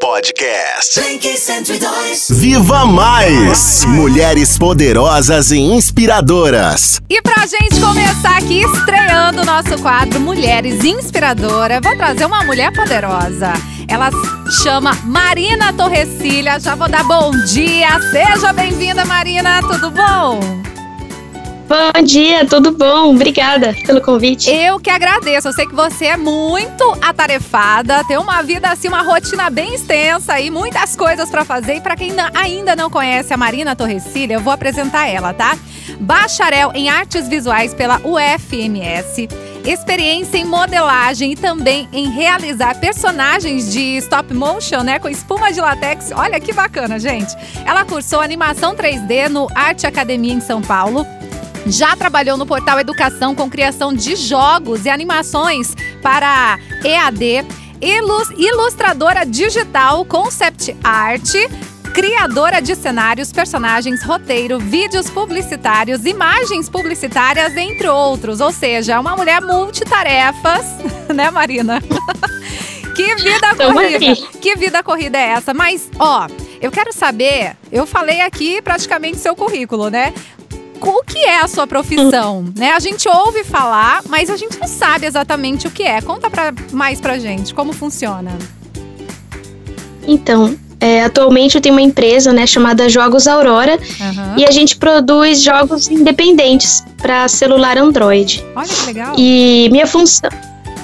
Podcast. Blink 102. Viva Mais! Mulheres poderosas e inspiradoras. E pra gente começar aqui, estreando o nosso quadro Mulheres Inspiradoras, vou trazer uma mulher poderosa. Ela chama Marina Torrecilha. Já vou dar bom dia. Seja bem-vinda, Marina. Tudo bom? Bom dia, tudo bom? Obrigada pelo convite. Eu que agradeço. Eu sei que você é muito atarefada, tem uma vida assim, uma rotina bem extensa e muitas coisas para fazer. E para quem ainda não conhece a Marina Torrecilha, eu vou apresentar ela, tá? Bacharel em Artes Visuais pela UFMS experiência em modelagem e também em realizar personagens de stop motion, né, com espuma de latex. Olha que bacana, gente. Ela cursou animação 3D no Arte Academia em São Paulo já trabalhou no portal Educação com criação de jogos e animações para EAD, ilustradora digital, concept art, criadora de cenários, personagens, roteiro, vídeos publicitários, imagens publicitárias, entre outros. Ou seja, é uma mulher multitarefas, né, Marina? que vida corrida! Que vida corrida é essa? Mas, ó, eu quero saber, eu falei aqui praticamente seu currículo, né? O que é a sua profissão, né? A gente ouve falar, mas a gente não sabe exatamente o que é. Conta pra, mais pra gente, como funciona. Então, é, atualmente eu tenho uma empresa, né, chamada Jogos Aurora, uhum. e a gente produz jogos independentes para celular Android. Olha que legal. E minha função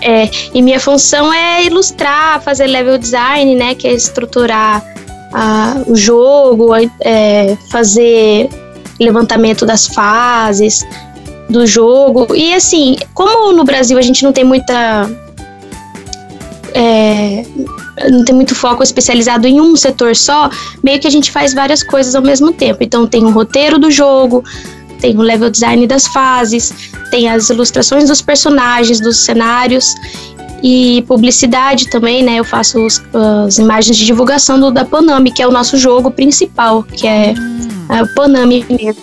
é, e minha função é ilustrar, fazer level design, né, que é estruturar uh, o jogo, é, fazer levantamento das fases do jogo. E assim, como no Brasil a gente não tem muita. É, não tem muito foco especializado em um setor só, meio que a gente faz várias coisas ao mesmo tempo. Então tem o roteiro do jogo, tem o level design das fases, tem as ilustrações dos personagens, dos cenários e publicidade também, né? Eu faço os, as imagens de divulgação do, da Panami, que é o nosso jogo principal, que é é o Ponami mesmo,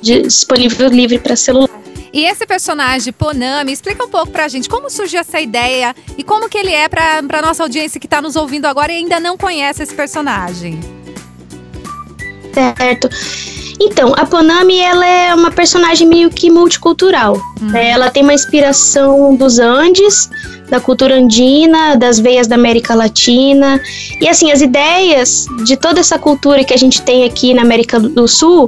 disponível livre para celular. E esse personagem, Ponami, explica um pouco pra gente como surgiu essa ideia e como que ele é pra, pra nossa audiência que tá nos ouvindo agora e ainda não conhece esse personagem. Certo. Então, a Ponami, ela é uma personagem meio que multicultural. Né? Ela tem uma inspiração dos Andes, da cultura andina, das veias da América Latina. E assim, as ideias de toda essa cultura que a gente tem aqui na América do Sul,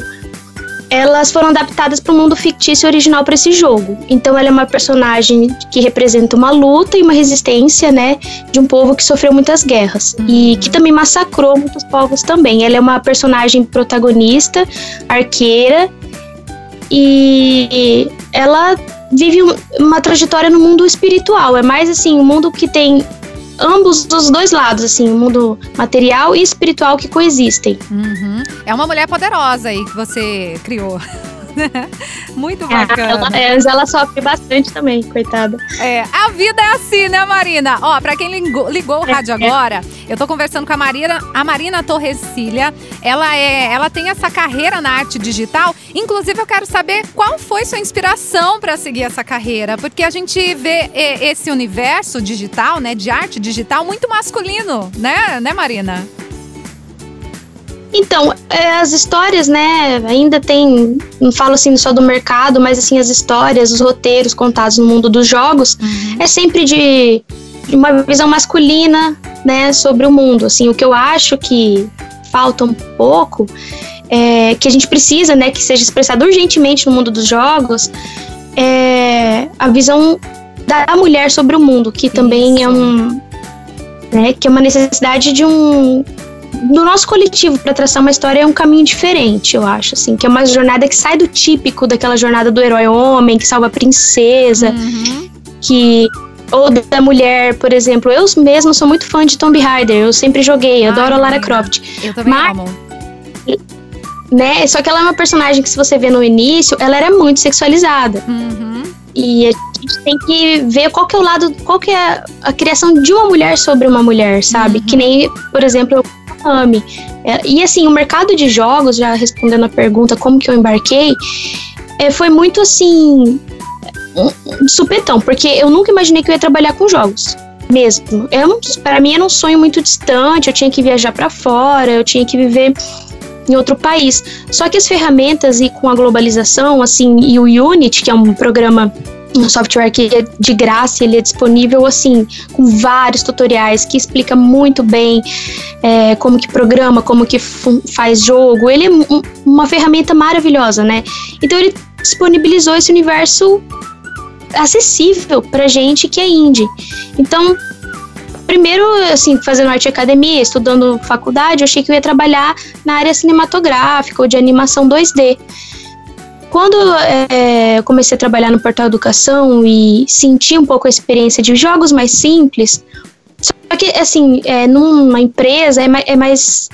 elas foram adaptadas para o mundo fictício original para esse jogo. Então ela é uma personagem que representa uma luta e uma resistência, né, de um povo que sofreu muitas guerras e que também massacrou muitos povos também. Ela é uma personagem protagonista, arqueira e ela vive uma trajetória no mundo espiritual. É mais assim, um mundo que tem ambos dos dois lados, assim, o mundo material e espiritual que coexistem. Uhum. É uma mulher poderosa aí que você criou. Muito é, bacana. Ela, é, ela sofre bastante também, coitada. É, a vida é assim, né, Marina? Ó, pra quem ligou, ligou o rádio é, agora, eu tô conversando com a Marina, a Marina Torrecilha. Ela é, ela tem essa carreira na arte digital. Inclusive, eu quero saber qual foi sua inspiração para seguir essa carreira, porque a gente vê esse universo digital, né, de arte digital muito masculino, né, né, Marina? Então, é, as histórias, né, ainda tem, não falo assim só do mercado, mas assim, as histórias, os roteiros contados no mundo dos jogos, uhum. é sempre de, de, uma visão masculina, né, sobre o mundo. Assim, o que eu acho que falta um pouco, é, que a gente precisa, né, que seja expressado urgentemente no mundo dos jogos, é a visão da mulher sobre o mundo, que também é Isso. é um, né, que é uma necessidade de um do nosso coletivo para traçar uma história é um caminho diferente, eu acho, assim, que é uma jornada que sai do típico daquela jornada do herói homem que salva a princesa, uhum. que ou da mulher, por exemplo. Eu mesma sou muito fã de Tomb Raider, eu sempre joguei, adoro a Lara Croft. Eu também Mas, amo. Né, só que ela é uma personagem que se você vê no início, ela era muito sexualizada. Uhum. E a gente tem que ver qual que é o lado, qual que é a criação de uma mulher sobre uma mulher, sabe? Uhum. Que nem, por exemplo, É, e assim, o mercado de jogos, já respondendo a pergunta como que eu embarquei, é, foi muito assim. Supetão, porque eu nunca imaginei que eu ia trabalhar com jogos. mesmo. Para mim era um sonho muito distante, eu tinha que viajar para fora, eu tinha que viver em outro país. Só que as ferramentas e com a globalização, assim, e o Unity, que é um programa um software que é de graça, ele é disponível assim, com vários tutoriais que explica muito bem é, como que programa, como que faz jogo. Ele é um, uma ferramenta maravilhosa, né? Então ele disponibilizou esse universo acessível pra gente que é indie. Então, primeiro, assim, fazendo arte academia, estudando faculdade, eu achei que eu ia trabalhar na área cinematográfica ou de animação 2D. Quando é, eu comecei a trabalhar no Portal Educação e senti um pouco a experiência de jogos mais simples, só que, assim, é, numa empresa é mais, é mais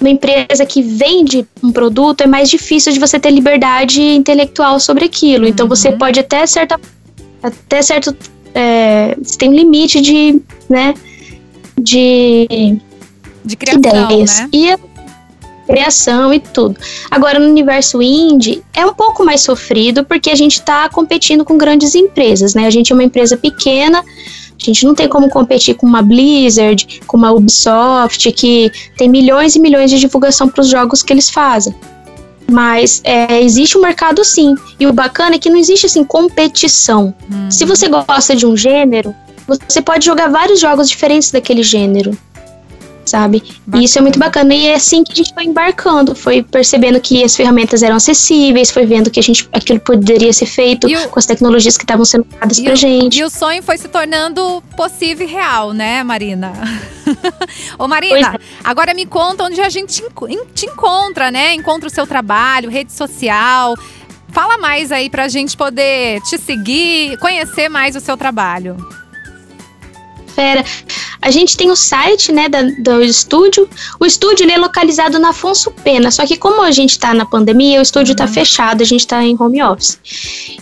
uma empresa que vende um produto, é mais difícil de você ter liberdade intelectual sobre aquilo. Então você uhum. pode até certa até certo é, você tem um limite de, né, de de criação, ideias. Né? E criação e tudo. Agora no universo indie é um pouco mais sofrido porque a gente está competindo com grandes empresas, né? A gente é uma empresa pequena, a gente não tem como competir com uma Blizzard, com uma Ubisoft, que tem milhões e milhões de divulgação para os jogos que eles fazem. Mas é, existe um mercado sim. E o bacana é que não existe assim competição. Hum. Se você gosta de um gênero, você pode jogar vários jogos diferentes daquele gênero sabe? Bacana. E isso é muito bacana. E é assim que a gente foi embarcando, foi percebendo que as ferramentas eram acessíveis, foi vendo que a gente, aquilo poderia ser feito o, com as tecnologias que estavam sendo dadas pra o, gente. E o sonho foi se tornando possível e real, né, Marina? Ô, Marina, é. agora me conta onde a gente te encontra, né? Encontra o seu trabalho, rede social. Fala mais aí pra gente poder te seguir, conhecer mais o seu trabalho. Fera. A gente tem o site, né, da, do estúdio. O estúdio ele é localizado na Afonso Pena, só que como a gente está na pandemia, o estúdio está uhum. fechado, a gente está em home office.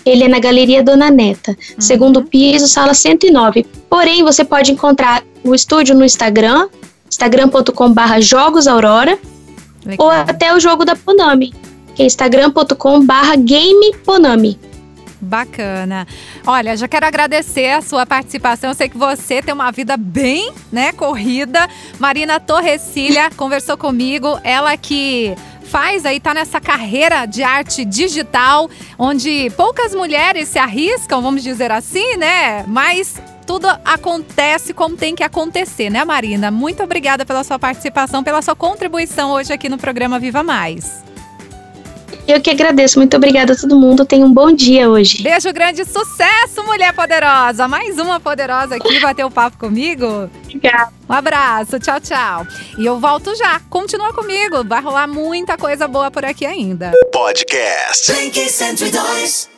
Ele é na Galeria Dona Neta, uhum. segundo piso, sala 109. Porém, você pode encontrar o estúdio no Instagram, instagram.com/barra Jogos Aurora, ou até o jogo da Ponami, que é instagram.com/barra Game Ponami. Bacana. Olha, já quero agradecer a sua participação. Eu sei que você tem uma vida bem, né, corrida. Marina Torrecilha conversou comigo, ela que faz aí, tá nessa carreira de arte digital, onde poucas mulheres se arriscam, vamos dizer assim, né? Mas tudo acontece como tem que acontecer, né, Marina? Muito obrigada pela sua participação, pela sua contribuição hoje aqui no programa Viva Mais. Eu que agradeço. Muito obrigada a todo mundo. Tenha um bom dia hoje. Beijo grande, sucesso, mulher poderosa. Mais uma poderosa aqui bateu papo comigo. Obrigada. Um abraço, tchau, tchau. E eu volto já. Continua comigo. Vai rolar muita coisa boa por aqui ainda. Podcast. Blink 102.